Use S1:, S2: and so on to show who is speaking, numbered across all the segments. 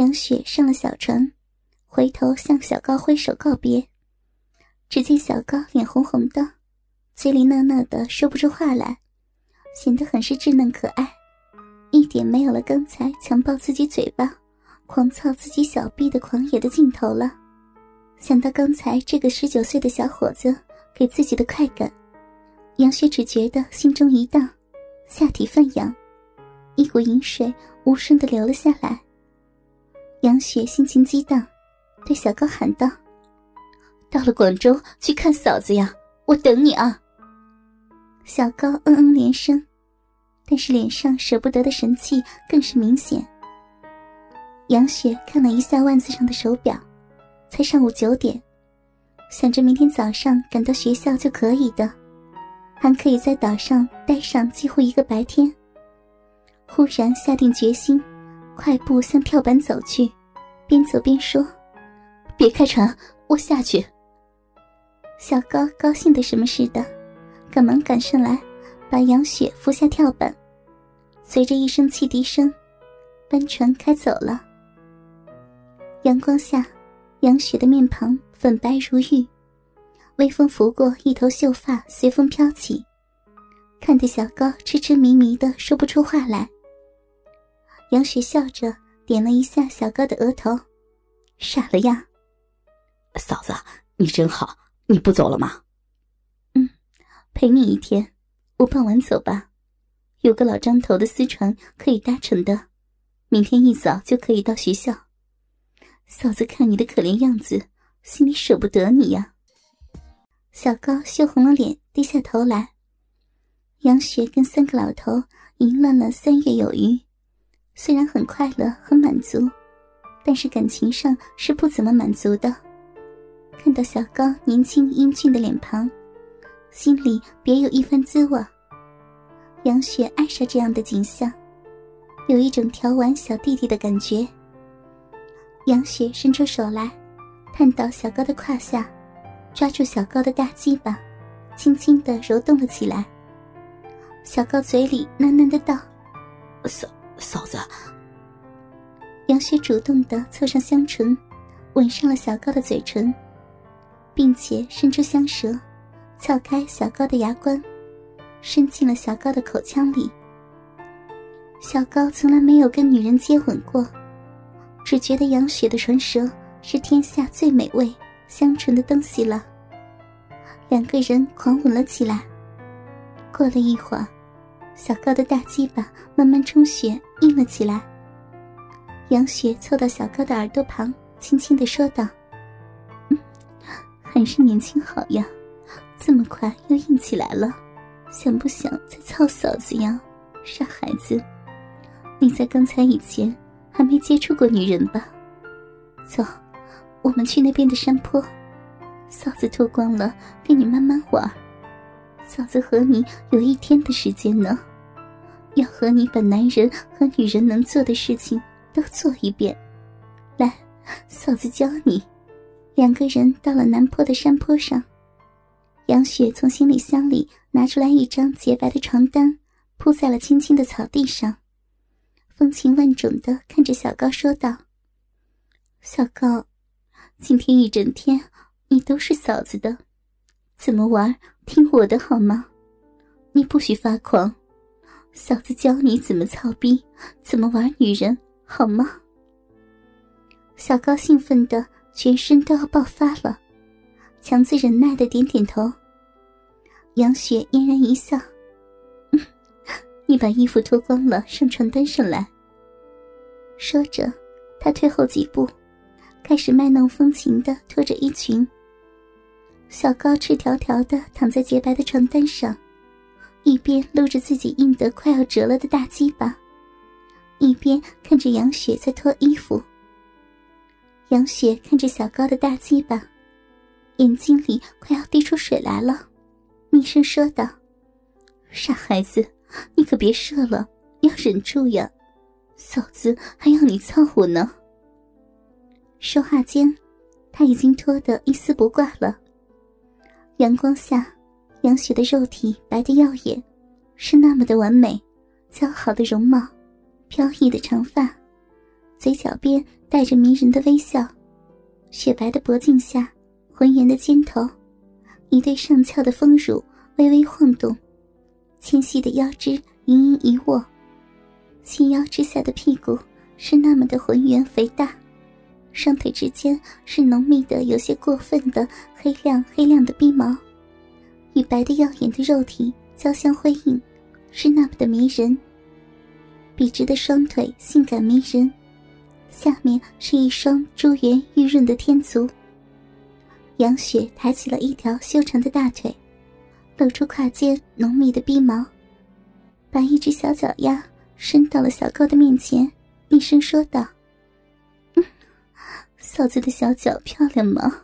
S1: 杨雪上了小船，回头向小高挥手告别。只见小高脸红红的，嘴里讷讷的说不出话来，显得很是稚嫩可爱，一点没有了刚才强暴自己嘴巴、狂操自己小臂的狂野的劲头了。想到刚才这个十九岁的小伙子给自己的快感，杨雪只觉得心中一荡，下体泛痒，一股淫水无声的流了下来。杨雪心情激荡，对小高喊道。到了广州去看嫂子呀，我等你啊。小高嗯嗯连声，但是脸上舍不得的神气更是明显。杨雪看了一下腕子上的手表，才上午九点，想着明天早上赶到学校就可以的，还可以在岛上待上几乎一个白天。忽然下定决心，快步向跳板走去，边走边说：“别开船，我下去。”小高高兴的什么似的，赶忙赶上来，把杨雪扶下跳板。随着一声汽笛声，帆船开走了。阳光下，杨雪的面庞粉白如玉，微风拂过一头秀发，随风飘起，看得小高痴痴迷迷的说不出话来。杨雪笑着点了一下小高的额头，傻了呀，
S2: 嫂子，你真好。你不走了吗？
S1: 嗯，陪你一天。我傍晚走吧，有个老张头的私船可以搭乘的，明天一早就可以到学校。嫂子看你的可怜样子，心里舍不得你呀。小高羞红了脸，低下头来。杨雪跟三个老头淫乱了三月有余，虽然很快乐、很满足，但是感情上是不怎么满足的。看到小高年轻英俊的脸庞，心里别有一番滋味。杨雪爱上这样的景象，有一种调玩小弟弟的感觉。杨雪伸出手来，探到小高的胯下，抓住小高的大鸡巴，轻轻的揉动了起来。小高嘴里喃喃的道：“
S2: 嫂嫂子。”
S1: 杨雪主动的凑上香唇，吻上了小高的嘴唇。并且伸出香舌，撬开小高的牙关，伸进了小高的口腔里。小高从来没有跟女人接吻过，只觉得杨雪的唇舌是天下最美味、香醇的东西了。两个人狂吻了起来。过了一会儿，小高的大鸡巴慢慢充血，硬了起来。杨雪凑到小高的耳朵旁，轻轻的说道。嗯还是年轻好呀，这么快又硬起来了，想不想再操嫂子呀？傻孩子，你在刚才以前还没接触过女人吧？走，我们去那边的山坡，嫂子脱光了，给你慢慢玩。嫂子和你有一天的时间呢，要和你把男人和女人能做的事情都做一遍。来，嫂子教你。两个人到了南坡的山坡上，杨雪从行李箱里拿出来一张洁白的床单，铺在了青青的草地上，风情万种的看着小高说道：“小高，今天一整天你都是嫂子的，怎么玩听我的好吗？你不许发狂，嫂子教你怎么操逼，怎么玩女人好吗？”小高兴奋的。全身都要爆发了，强自忍耐的点点头。杨雪嫣然一笑：“你把衣服脱光了，上床单上来。”说着，他退后几步，开始卖弄风情的脱着衣裙。小高赤条条的躺在洁白的床单上，一边搂着自己硬得快要折了的大鸡巴，一边看着杨雪在脱衣服。杨雪看着小高的大鸡巴，眼睛里快要滴出水来了，低声说道：“傻孩子，你可别射了，要忍住呀，嫂子还要你操我呢。”说话间，他已经脱得一丝不挂了。阳光下，杨雪的肉体白得耀眼，是那么的完美，姣好的容貌，飘逸的长发。嘴角边带着迷人的微笑，雪白的脖颈下，浑圆的肩头，一对上翘的丰乳微微晃动，纤细的腰肢盈盈一握，细腰之下的屁股是那么的浑圆肥大，双腿之间是浓密的有些过分的黑亮黑亮的逼毛，与白的耀眼的肉体交相辉映，是那么的迷人。笔直的双腿性感迷人，下面是一双珠圆玉润的天足。杨雪抬起了一条修长的大腿，露出胯间浓密的逼毛，把一只小脚丫伸到了小高的面前，厉声说道：“嫂子的小脚漂亮吗？”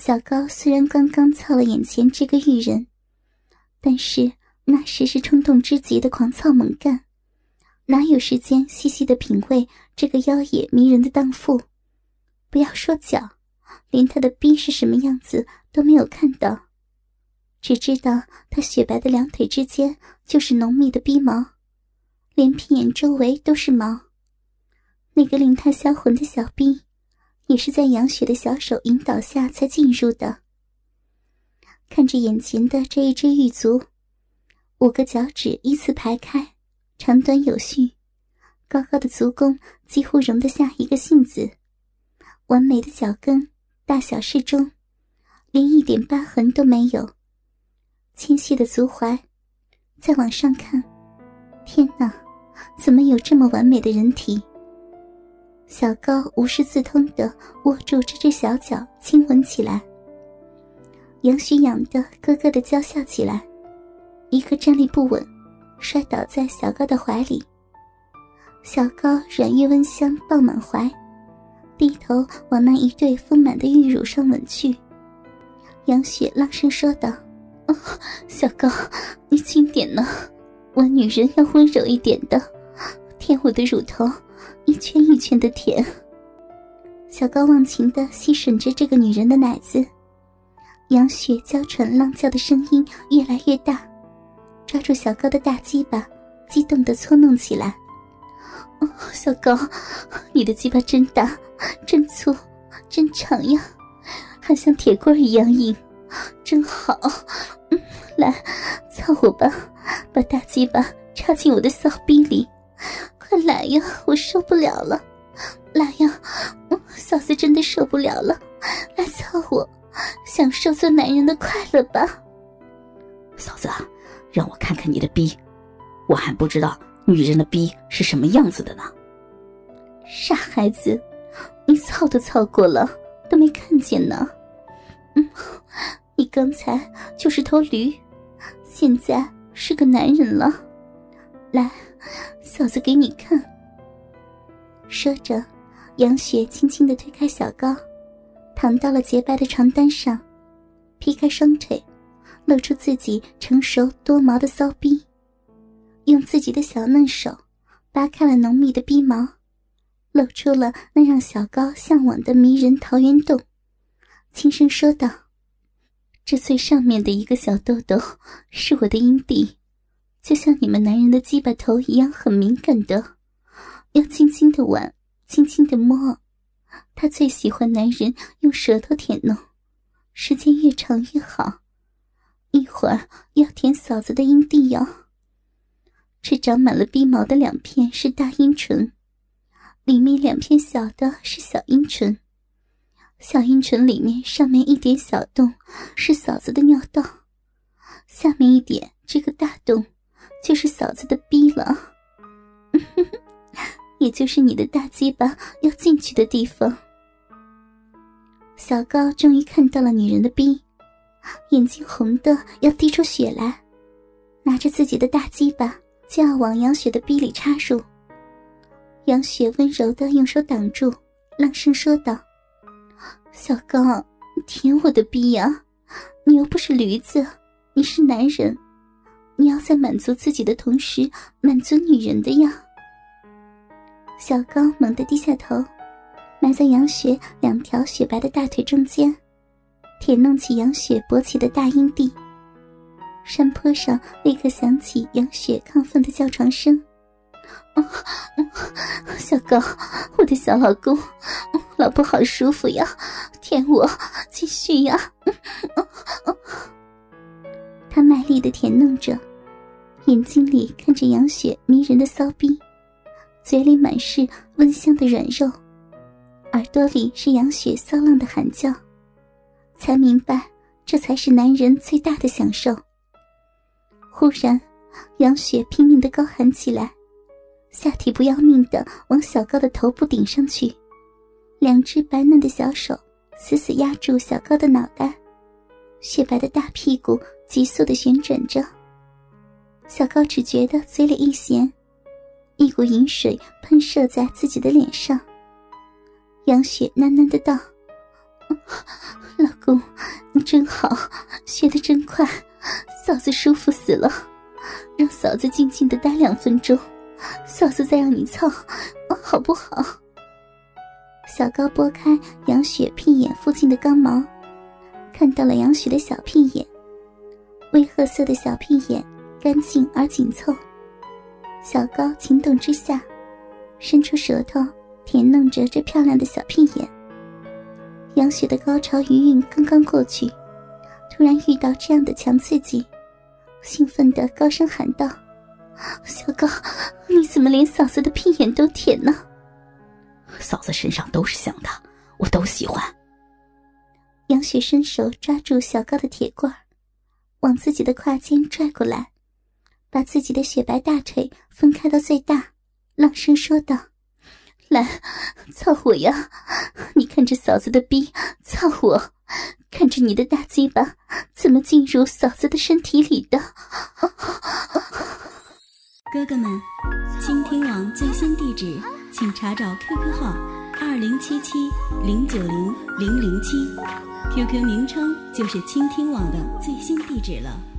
S1: 小高虽然刚刚操了眼前这个玉人，但是那时是冲动之极的狂操猛干。哪有时间细细的品味这个妖冶迷人的荡妇？不要说脚，连他的逼是什么样子都没有看到，只知道他雪白的两腿之间就是浓密的逼毛，连屁眼周围都是毛。那个令他销魂的小逼，也是在杨雪的小手引导下才进入的。看着眼前的这一只玉足，五个脚趾依次排开。长短有序，高高的足弓几乎容得下一个杏子，完美的脚跟大小适中，连一点疤痕都没有。纤细的足踝，再往上看，天哪，怎么有这么完美的人体？小高无师自通的握住这只小脚，亲吻起来。杨雪痒的咯咯的娇笑起来，一个站立不稳。摔倒在小高的怀里，小高软玉温香抱满怀，低头往那一对丰满的玉乳上吻去。杨雪浪声说道：“哦，小高，你轻点呢，我女人要温柔一点的，舔我的乳头，一圈一圈的舔。”小高忘情的吸吮着这个女人的奶子，杨雪娇喘浪叫的声音越来越大。抓住小高的大鸡巴，激动的搓弄起来。哦，小高，你的鸡巴真大，真粗，真长呀，还像铁棍一样硬，真好。嗯，来，操我吧，把大鸡巴插进我的骚逼里，快来呀，我受不了了。来呀，嫂子真的受不了了，来操我，享受做男人的快乐吧，
S2: 嫂子。让我看看你的逼，我还不知道女人的逼是什么样子的呢。
S1: 傻孩子，你操都操过了，都没看见呢。嗯，你刚才就是头驴，现在是个男人了。来，嫂子给你看。说着，杨雪轻轻的推开小高，躺到了洁白的床单上，劈开双腿。露出自己成熟多毛的骚逼，用自己的小嫩手扒开了浓密的逼毛，露出了那让小高向往的迷人桃源洞，轻声说道：“这最上面的一个小豆豆是我的阴蒂，就像你们男人的鸡巴头一样很敏感的，要轻轻的玩，轻轻的摸。他最喜欢男人用舌头舔弄，时间越长越好。”一会儿要舔嫂子的阴蒂哟。这长满了逼毛的两片是大阴唇，里面两片小的是小阴唇。小阴唇里面上面一点小洞是嫂子的尿道，下面一点这个大洞就是嫂子的逼了，也就是你的大鸡巴要进去的地方。小高终于看到了女人的逼。眼睛红的要滴出血来，拿着自己的大鸡巴就要往杨雪的逼里插入。杨雪温柔的用手挡住，浪声说道：“小高，舔我的逼呀！你又不是驴子，你是男人，你要在满足自己的同时满足女人的呀。”小高猛地低下头，埋在杨雪两条雪白的大腿中间。舔弄起杨雪勃起的大阴蒂，山坡上立刻响起杨雪亢奋的叫床声。小高，我的小老公，老婆好舒服呀，舔我，继续呀！他卖力的舔弄着，眼睛里看着杨雪迷人的骚逼，嘴里满是温香的软肉，耳朵里是杨雪骚浪的喊叫，才明白这才是男人最大的享受。忽然，杨雪拼命的高喊起来。下体不要命的往小高的头部顶上去，两只白嫩的小手死死压住小高的脑袋，雪白的大屁股急速的旋转着。小高只觉得嘴里一咸，一股淫水喷射在自己的脸上。杨雪喃喃的道：“老公，你真好，学的真快，嫂子舒服死了，让嫂子静静的待两分钟。”嫂子再让你操，好不好？小高拨开杨雪屁眼附近的钢毛，看到了杨雪的小屁眼，微褐色的小屁眼，干净而紧凑。小高情动之下，伸出舌头舔弄着这漂亮的小屁眼。杨雪的高潮余韵刚刚过去，突然遇到这样的强刺激，兴奋的高声喊道。小高，你怎么连嫂子的屁眼都舔呢？
S2: 嫂子身上都是香的，我都喜欢。
S1: 杨雪伸手抓住小高的铁棍儿，往自己的胯间拽过来，把自己的雪白大腿分开到最大，朗声说道：“来，操我呀！你看着嫂子的逼，操我！看着你的大鸡巴怎么进入嫂子的身体里的。”
S3: 哥哥们，倾听网最新地址，请查找 QQ 号二零七七零九零零零七，QQ 名称就是倾听网的最新地址了。